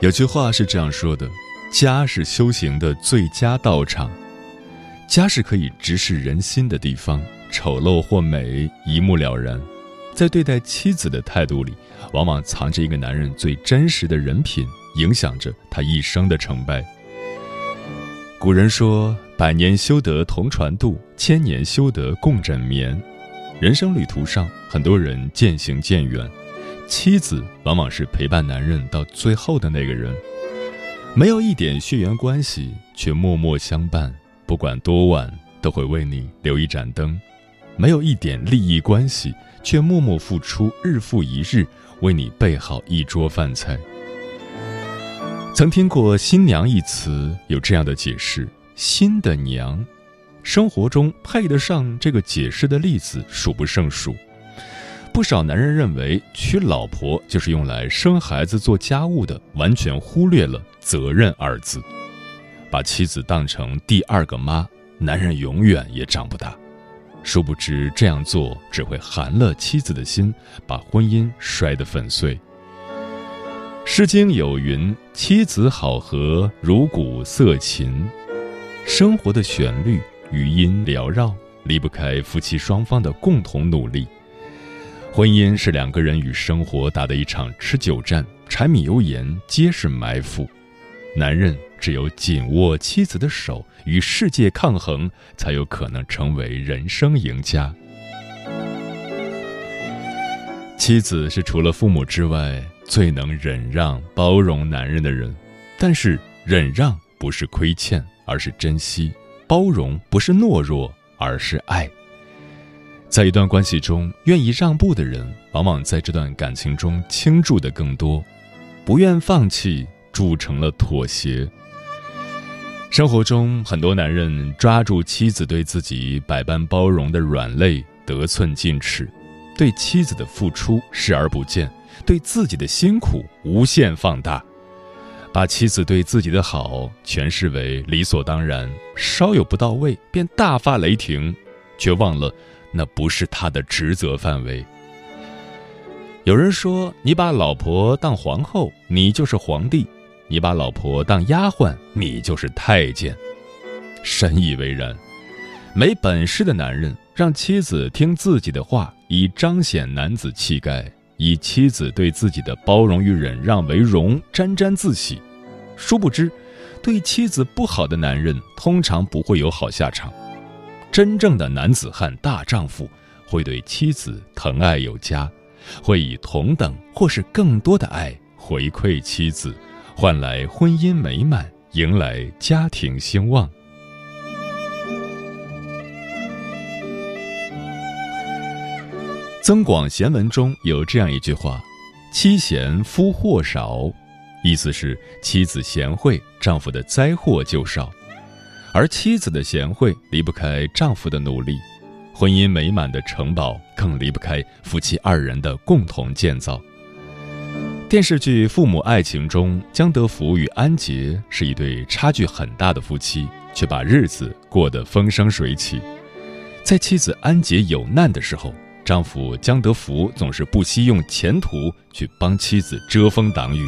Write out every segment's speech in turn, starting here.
有句话是这样说的：“家是修行的最佳道场，家是可以直视人心的地方，丑陋或美一目了然。在对待妻子的态度里，往往藏着一个男人最真实的人品，影响着他一生的成败。”古人说：“百年修得同船渡，千年修得共枕眠。”人生旅途上，很多人渐行渐远。妻子往往是陪伴男人到最后的那个人，没有一点血缘关系，却默默相伴，不管多晚都会为你留一盏灯；没有一点利益关系，却默默付出，日复一日为你备好一桌饭菜。曾听过“新娘”一词有这样的解释：“新的娘”，生活中配得上这个解释的例子数不胜数。不少男人认为娶老婆就是用来生孩子、做家务的，完全忽略了“责任”二字，把妻子当成第二个妈，男人永远也长不大。殊不知这样做只会寒了妻子的心，把婚姻摔得粉碎。《诗经》有云：“妻子好合，如鼓瑟琴。”生活的旋律、语音缭绕，离不开夫妻双方的共同努力。婚姻是两个人与生活打的一场持久战，柴米油盐皆是埋伏。男人只有紧握妻子的手，与世界抗衡，才有可能成为人生赢家。妻子是除了父母之外最能忍让、包容男人的人，但是忍让不是亏欠，而是珍惜；包容不是懦弱，而是爱。在一段关系中，愿意让步的人，往往在这段感情中倾注的更多；不愿放弃，铸成了妥协。生活中，很多男人抓住妻子对自己百般包容的软肋，得寸进尺，对妻子的付出视而不见，对自己的辛苦无限放大，把妻子对自己的好诠释为理所当然，稍有不到位便大发雷霆，却忘了。那不是他的职责范围。有人说：“你把老婆当皇后，你就是皇帝；你把老婆当丫鬟，你就是太监。”深以为然。没本事的男人让妻子听自己的话，以彰显男子气概，以妻子对自己的包容与忍让为荣，沾沾自喜。殊不知，对妻子不好的男人通常不会有好下场。真正的男子汉大丈夫，会对妻子疼爱有加，会以同等或是更多的爱回馈妻子，换来婚姻美满，迎来家庭兴旺。《增广贤文》中有这样一句话：“妻贤夫祸少”，意思是妻子贤惠，丈夫的灾祸就少。而妻子的贤惠离不开丈夫的努力，婚姻美满的城堡更离不开夫妻二人的共同建造。电视剧《父母爱情》中，江德福与安杰是一对差距很大的夫妻，却把日子过得风生水起。在妻子安杰有难的时候，丈夫江德福总是不惜用前途去帮妻子遮风挡雨。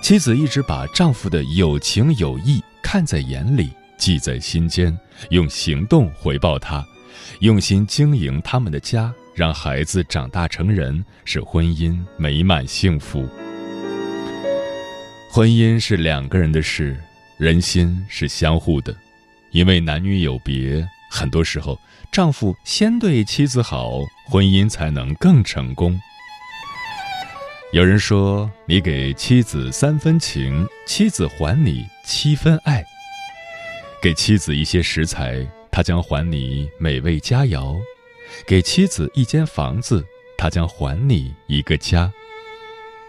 妻子一直把丈夫的有情有义看在眼里。记在心间，用行动回报他，用心经营他们的家，让孩子长大成人，使婚姻美满幸福。婚姻是两个人的事，人心是相互的。因为男女有别，很多时候，丈夫先对妻子好，婚姻才能更成功。有人说：“你给妻子三分情，妻子还你七分爱。”给妻子一些食材，他将还你美味佳肴；给妻子一间房子，他将还你一个家。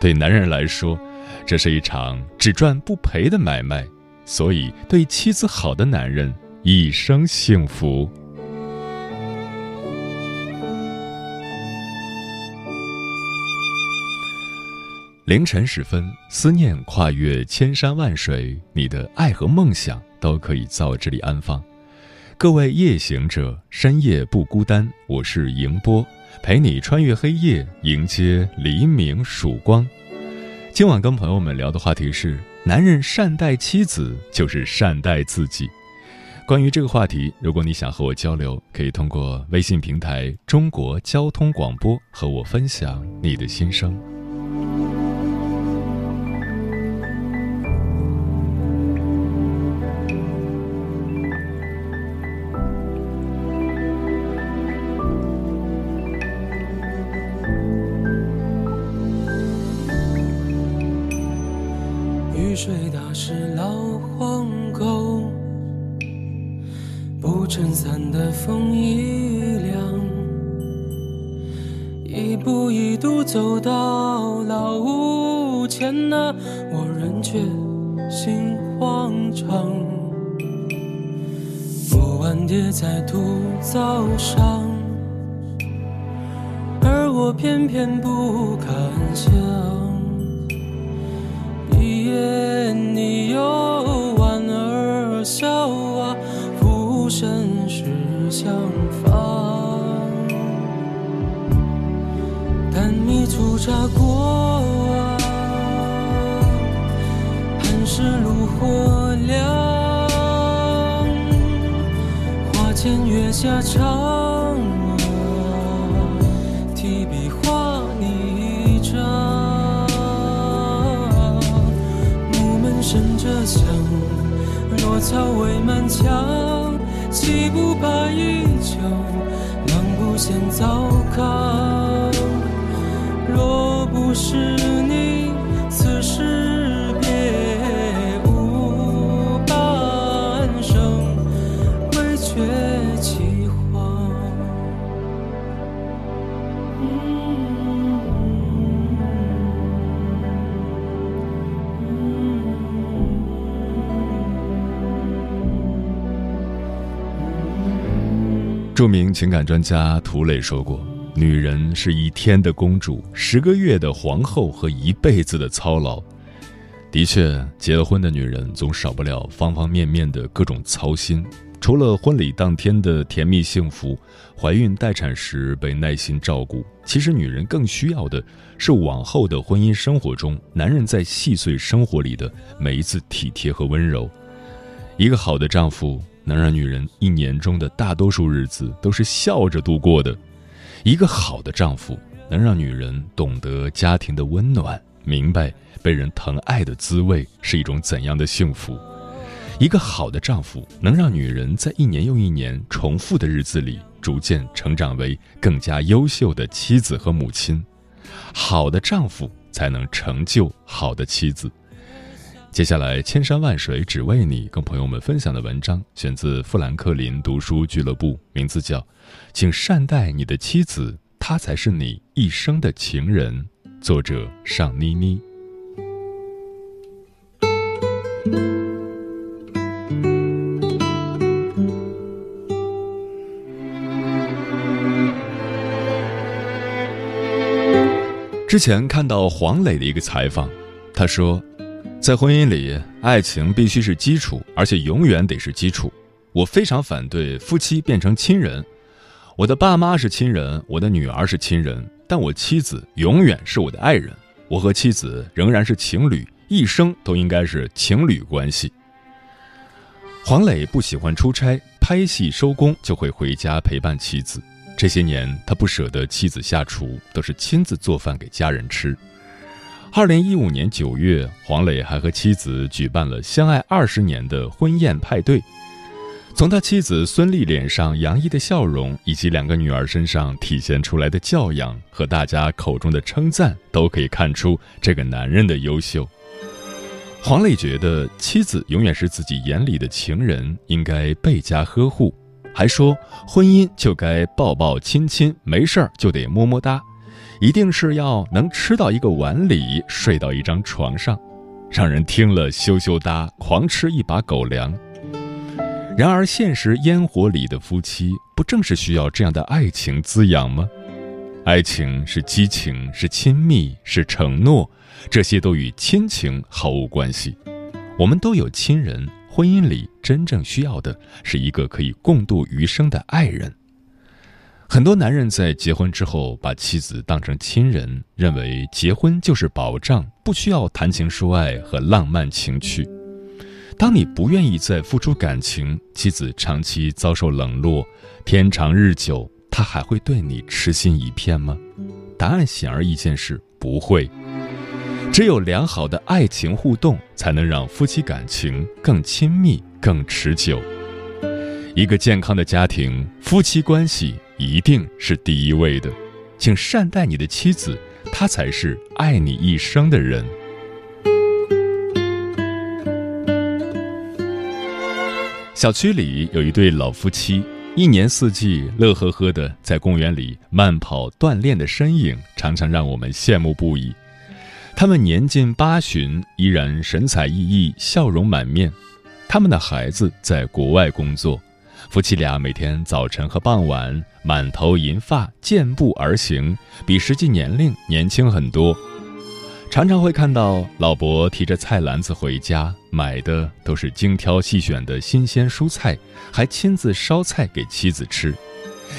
对男人来说，这是一场只赚不赔的买卖。所以，对妻子好的男人一生幸福。凌晨时分，思念跨越千山万水，你的爱和梦想都可以在我这里安放。各位夜行者，深夜不孤单，我是迎波，陪你穿越黑夜，迎接黎明曙光。今晚跟朋友们聊的话题是。男人善待妻子，就是善待自己。关于这个话题，如果你想和我交流，可以通过微信平台“中国交通广播”和我分享你的心声。回答是老黄狗，不撑伞的风一凉，一步一步走到老屋前呐，我仍觉心慌张，木碗跌在土灶上，而我偏偏不敢想。你又莞尔笑啊，浮生是相逢。但你粗茶过啊，寒食炉火凉。花前月下长，着香，若草未满墙，岂不怕衣旧？狼不嫌糟糠。若不是你，此时著名情感专家涂磊说过：“女人是一天的公主，十个月的皇后和一辈子的操劳。”的确，结了婚的女人总少不了方方面面的各种操心。除了婚礼当天的甜蜜幸福，怀孕待产时被耐心照顾，其实女人更需要的是往后的婚姻生活中，男人在细碎生活里的每一次体贴和温柔。一个好的丈夫。能让女人一年中的大多数日子都是笑着度过的，一个好的丈夫能让女人懂得家庭的温暖，明白被人疼爱的滋味是一种怎样的幸福。一个好的丈夫能让女人在一年又一年重复的日子里，逐渐成长为更加优秀的妻子和母亲。好的丈夫才能成就好的妻子。接下来，千山万水只为你，跟朋友们分享的文章选自富兰克林读书俱乐部，名字叫《请善待你的妻子，她才是你一生的情人》，作者尚妮妮。之前看到黄磊的一个采访，他说。在婚姻里，爱情必须是基础，而且永远得是基础。我非常反对夫妻变成亲人。我的爸妈是亲人，我的女儿是亲人，但我妻子永远是我的爱人。我和妻子仍然是情侣，一生都应该是情侣关系。黄磊不喜欢出差，拍戏收工就会回家陪伴妻子。这些年，他不舍得妻子下厨，都是亲自做饭给家人吃。二零一五年九月，黄磊还和妻子举办了相爱二十年的婚宴派对。从他妻子孙俪脸上洋溢的笑容，以及两个女儿身上体现出来的教养和大家口中的称赞，都可以看出这个男人的优秀。黄磊觉得妻子永远是自己眼里的情人，应该倍加呵护，还说婚姻就该抱抱亲亲，没事儿就得么么哒，一定是要能吃到一个碗里，睡到一张床上，让人听了羞羞哒，狂吃一把狗粮。然而，现实烟火里的夫妻不正是需要这样的爱情滋养吗？爱情是激情，是亲密，是承诺，这些都与亲情毫无关系。我们都有亲人，婚姻里真正需要的是一个可以共度余生的爱人。很多男人在结婚之后把妻子当成亲人，认为结婚就是保障，不需要谈情说爱和浪漫情趣。当你不愿意再付出感情，妻子长期遭受冷落，天长日久，他还会对你痴心一片吗？答案显而易见是不会。只有良好的爱情互动，才能让夫妻感情更亲密、更持久。一个健康的家庭，夫妻关系一定是第一位的。请善待你的妻子，她才是爱你一生的人。小区里有一对老夫妻，一年四季乐呵呵的在公园里慢跑锻炼的身影，常常让我们羡慕不已。他们年近八旬，依然神采奕奕、笑容满面。他们的孩子在国外工作，夫妻俩每天早晨和傍晚满头银发，健步而行，比实际年龄年轻很多。常常会看到老伯提着菜篮子回家，买的都是精挑细选的新鲜蔬菜，还亲自烧菜给妻子吃。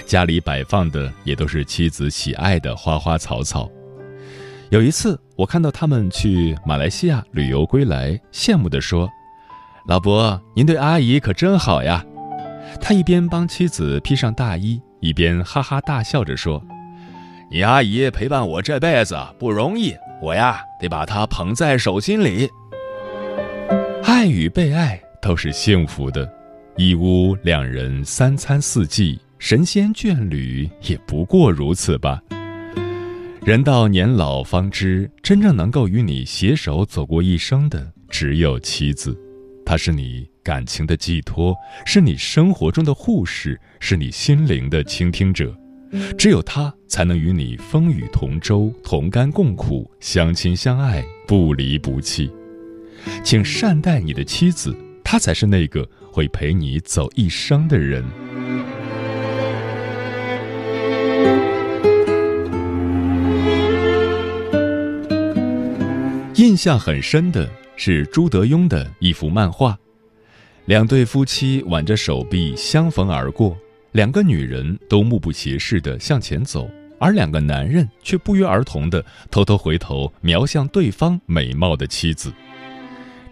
家里摆放的也都是妻子喜爱的花花草草。有一次，我看到他们去马来西亚旅游归来，羡慕地说：“老伯，您对阿姨可真好呀。”他一边帮妻子披上大衣，一边哈哈大笑着说：“你阿姨陪伴我这辈子不容易。”我呀，得把她捧在手心里。爱与被爱都是幸福的，一屋两人三餐四季，神仙眷侣也不过如此吧。人到年老方知，真正能够与你携手走过一生的，只有妻子。她是你感情的寄托，是你生活中的护士，是你心灵的倾听者。只有他才能与你风雨同舟、同甘共苦、相亲相爱、不离不弃。请善待你的妻子，她才是那个会陪你走一生的人。印象很深的是朱德庸的一幅漫画，两对夫妻挽着手臂相逢而过。两个女人都目不斜视地向前走，而两个男人却不约而同地偷偷回头瞄向对方美貌的妻子。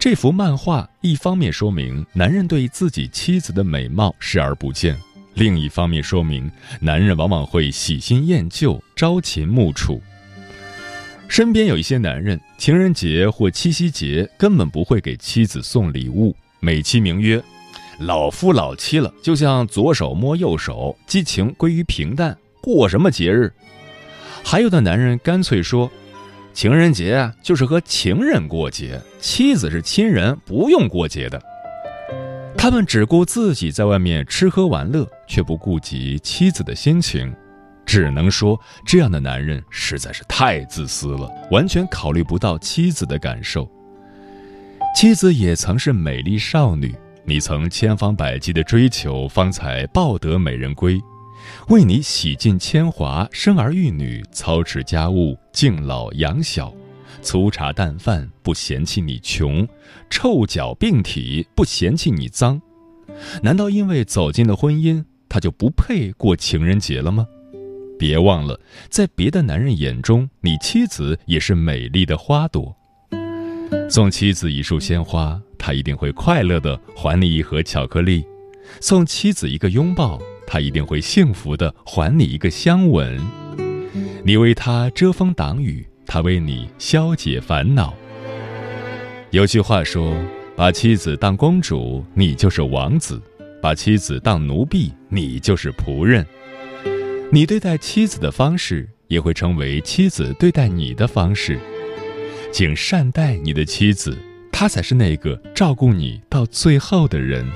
这幅漫画一方面说明男人对自己妻子的美貌视而不见，另一方面说明男人往往会喜新厌旧、朝秦暮楚。身边有一些男人，情人节或七夕节根本不会给妻子送礼物，美其名曰。老夫老妻了，就像左手摸右手，激情归于平淡，过什么节日？还有的男人干脆说，情人节啊就是和情人过节，妻子是亲人，不用过节的。他们只顾自己在外面吃喝玩乐，却不顾及妻子的心情，只能说这样的男人实在是太自私了，完全考虑不到妻子的感受。妻子也曾是美丽少女。你曾千方百计的追求，方才抱得美人归，为你洗尽铅华，生儿育女，操持家务，敬老养小，粗茶淡饭不嫌弃你穷，臭脚病体不嫌弃你脏，难道因为走进了婚姻，他就不配过情人节了吗？别忘了，在别的男人眼中，你妻子也是美丽的花朵。送妻子一束鲜花。他一定会快乐的还你一盒巧克力，送妻子一个拥抱，他一定会幸福的还你一个香吻。你为他遮风挡雨，他为你消解烦恼。有句话说：“把妻子当公主，你就是王子；把妻子当奴婢，你就是仆人。”你对待妻子的方式，也会成为妻子对待你的方式。请善待你的妻子，她才是那个照顾你到最后的人。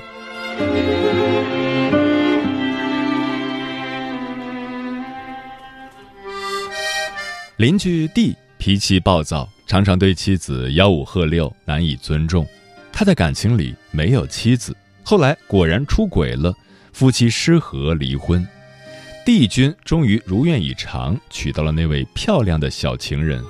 邻居 D 脾气暴躁，常常对妻子吆五喝六，难以尊重。他的感情里没有妻子，后来果然出轨了，夫妻失和离婚。帝君终于如愿以偿，娶到了那位漂亮的小情人。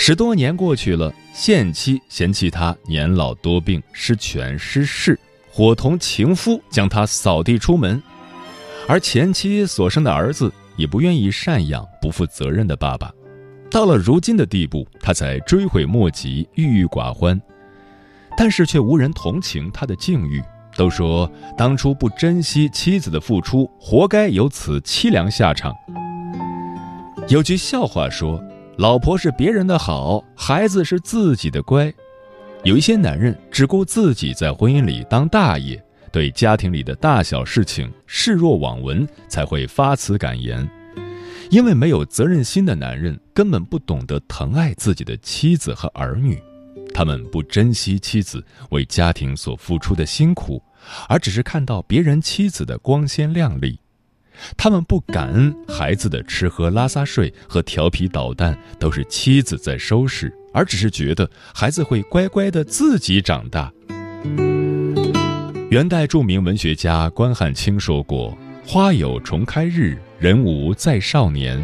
十多年过去了，现妻嫌弃他年老多病、失权失势，伙同情夫将他扫地出门。而前妻所生的儿子也不愿意赡养不负责任的爸爸，到了如今的地步，他才追悔莫及、郁郁寡欢。但是却无人同情他的境遇。都说当初不珍惜妻子的付出，活该有此凄凉下场。有句笑话说：“老婆是别人的好，孩子是自己的乖。”有一些男人只顾自己在婚姻里当大爷，对家庭里的大小事情视若罔闻，才会发此感言。因为没有责任心的男人根本不懂得疼爱自己的妻子和儿女，他们不珍惜妻子为家庭所付出的辛苦。而只是看到别人妻子的光鲜亮丽，他们不感恩孩子的吃喝拉撒睡和调皮捣蛋都是妻子在收拾，而只是觉得孩子会乖乖的自己长大。元代著名文学家关汉卿说过：“花有重开日，人无再少年。”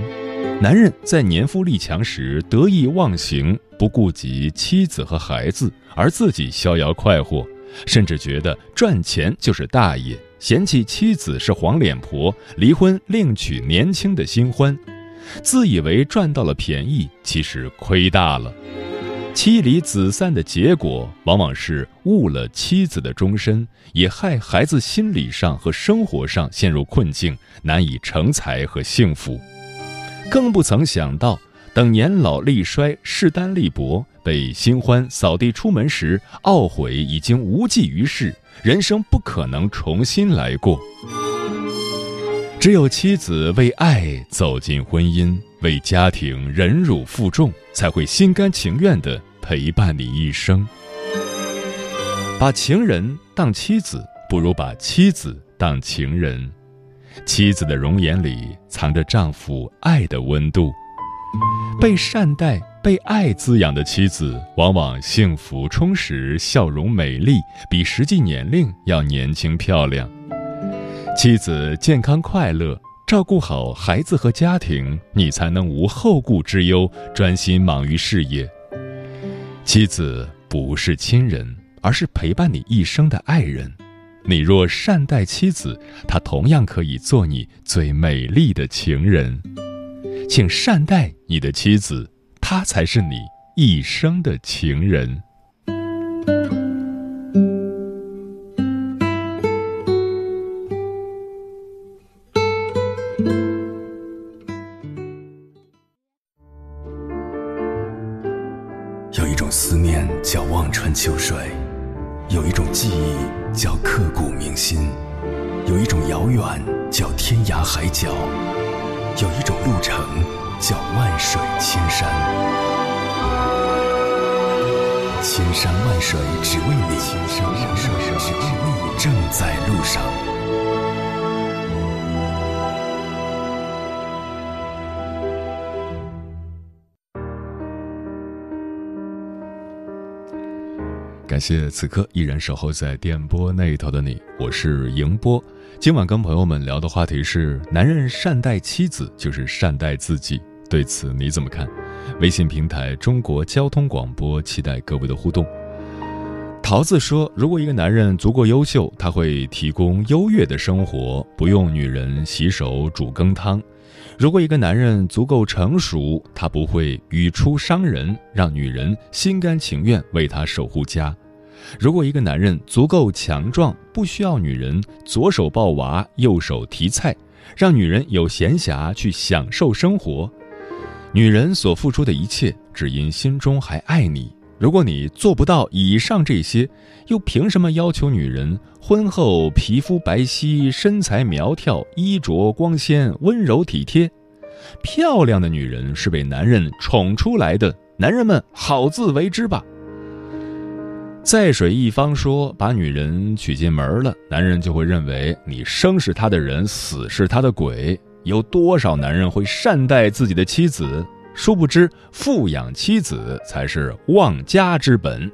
男人在年富力强时得意忘形，不顾及妻子和孩子，而自己逍遥快活。甚至觉得赚钱就是大爷，嫌弃妻子是黄脸婆，离婚另娶年轻的新欢，自以为赚到了便宜，其实亏大了。妻离子散的结果，往往是误了妻子的终身，也害孩子心理上和生活上陷入困境，难以成才和幸福。更不曾想到，等年老力衰，势单力薄。被新欢扫地出门时，懊悔已经无济于事，人生不可能重新来过。只有妻子为爱走进婚姻，为家庭忍辱负重，才会心甘情愿地陪伴你一生。把情人当妻子，不如把妻子当情人。妻子的容颜里藏着丈夫爱的温度，被善待。被爱滋养的妻子，往往幸福充实，笑容美丽，比实际年龄要年轻漂亮。妻子健康快乐，照顾好孩子和家庭，你才能无后顾之忧，专心忙于事业。妻子不是亲人，而是陪伴你一生的爱人。你若善待妻子，她同样可以做你最美丽的情人。请善待你的妻子。他才是你一生的情人。有一种思念叫望穿秋水，有一种记忆叫刻骨铭心，有一种遥远叫天涯海角，有一种路程。叫万水千山，千山万水只为你，千山万水只为你，正在路上。感谢此刻依然守候在电波那头的你，我是迎波。今晚跟朋友们聊的话题是：男人善待妻子就是善待自己。对此你怎么看？微信平台中国交通广播期待各位的互动。桃子说：“如果一个男人足够优秀，他会提供优越的生活，不用女人洗手煮羹汤；如果一个男人足够成熟，他不会语出伤人，让女人心甘情愿为他守护家；如果一个男人足够强壮，不需要女人左手抱娃，右手提菜，让女人有闲暇去享受生活。”女人所付出的一切，只因心中还爱你。如果你做不到以上这些，又凭什么要求女人婚后皮肤白皙、身材苗条、衣着光鲜、温柔体贴？漂亮的女人是被男人宠出来的，男人们好自为之吧。在水一方说，把女人娶进门了，男人就会认为你生是他的人，死是他的鬼。有多少男人会善待自己的妻子？殊不知，富养妻子才是旺家之本。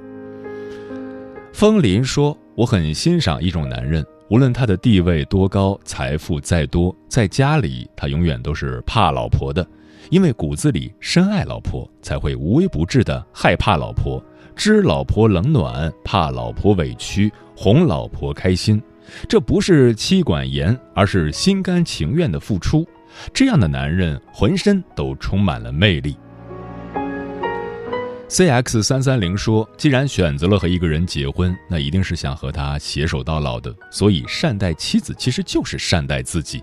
风林说：“我很欣赏一种男人，无论他的地位多高，财富再多，在家里他永远都是怕老婆的，因为骨子里深爱老婆，才会无微不至的害怕老婆，知老婆冷暖，怕老婆委屈，哄老婆开心。这不是妻管严，而是心甘情愿的付出。”这样的男人浑身都充满了魅力。C X 三三零说：“既然选择了和一个人结婚，那一定是想和他携手到老的。所以善待妻子，其实就是善待自己。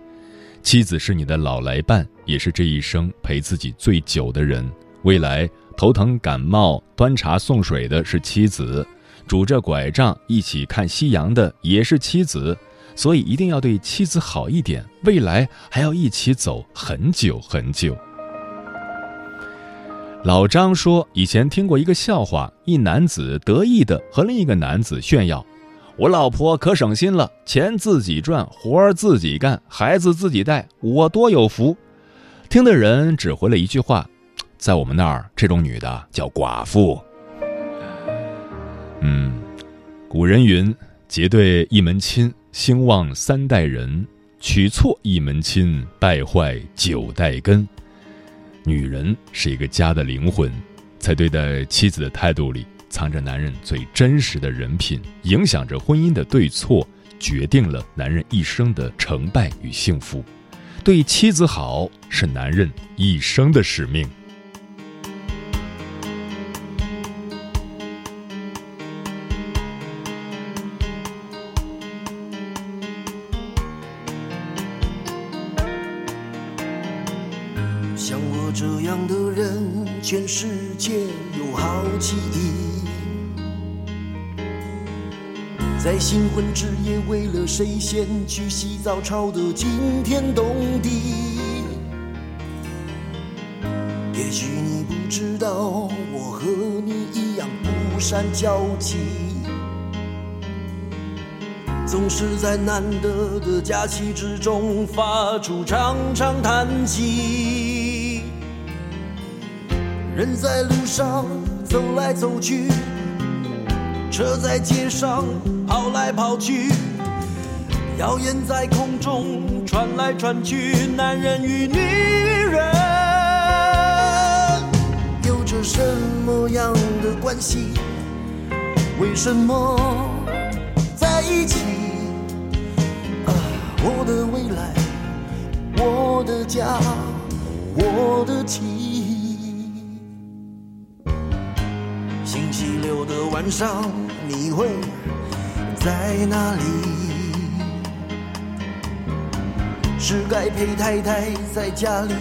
妻子是你的老来伴，也是这一生陪自己最久的人。未来头疼感冒端茶送水的是妻子，拄着拐杖一起看夕阳的也是妻子。”所以一定要对妻子好一点，未来还要一起走很久很久。老张说，以前听过一个笑话：一男子得意的和另一个男子炫耀：“我老婆可省心了，钱自己赚，活儿自己干，孩子自己带，我多有福。”听的人只回了一句话：“在我们那儿，这种女的叫寡妇。”嗯，古人云：“结对一门亲。”兴旺三代人，娶错一门亲，败坏九代根。女人是一个家的灵魂，在对待妻子的态度里，藏着男人最真实的人品，影响着婚姻的对错，决定了男人一生的成败与幸福。对妻子好，是男人一生的使命。夜为了谁先去洗澡吵得惊天动地。也许你不知道，我和你一样不善交际，总是在难得的假期之中发出长长叹息。人在路上走来走去，车在街上跑来跑去，谣言在空中传来传去。男人与女人有着什么样的关系？为什么在一起？啊，我的未来，我的家，我的妻。星期六的晚上会在哪里？是该陪太太在家里，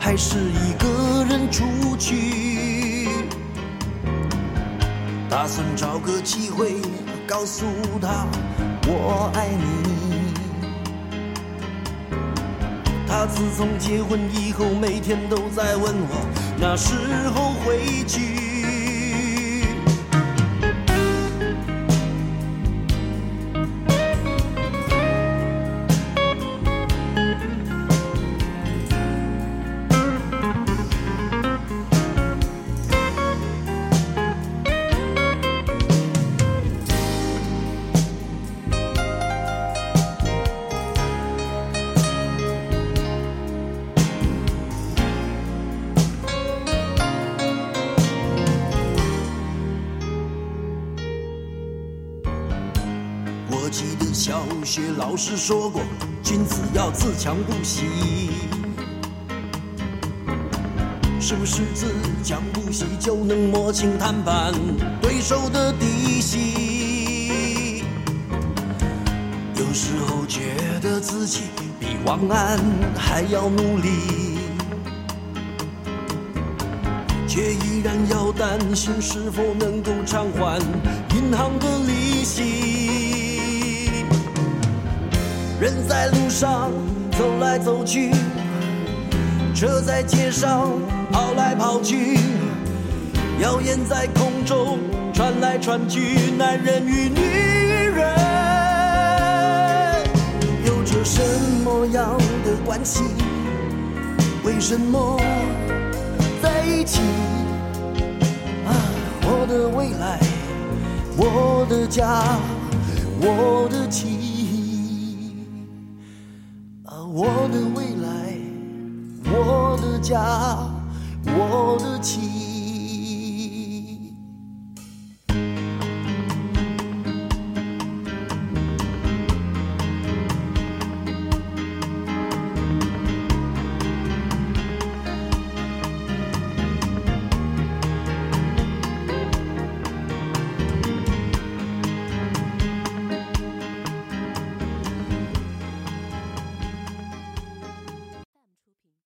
还是一个人出去？打算找个机会告诉她我爱你。他自从结婚以后，每天都在问我那时候回去。记得小学老师说过，君子要自强不息。是不是自强不息就能摸清谈判对手的底细？有时候觉得自己比王安还要努力。却依然要担心是否能够偿还银行的利息。人在路上走来走去，车在街上跑来跑去，谣言在空中传来传去，男人与女人有着什么样的关系？为什么？在一起啊，我的未来，我的家，我的妻，我的未来，我的家，我的妻。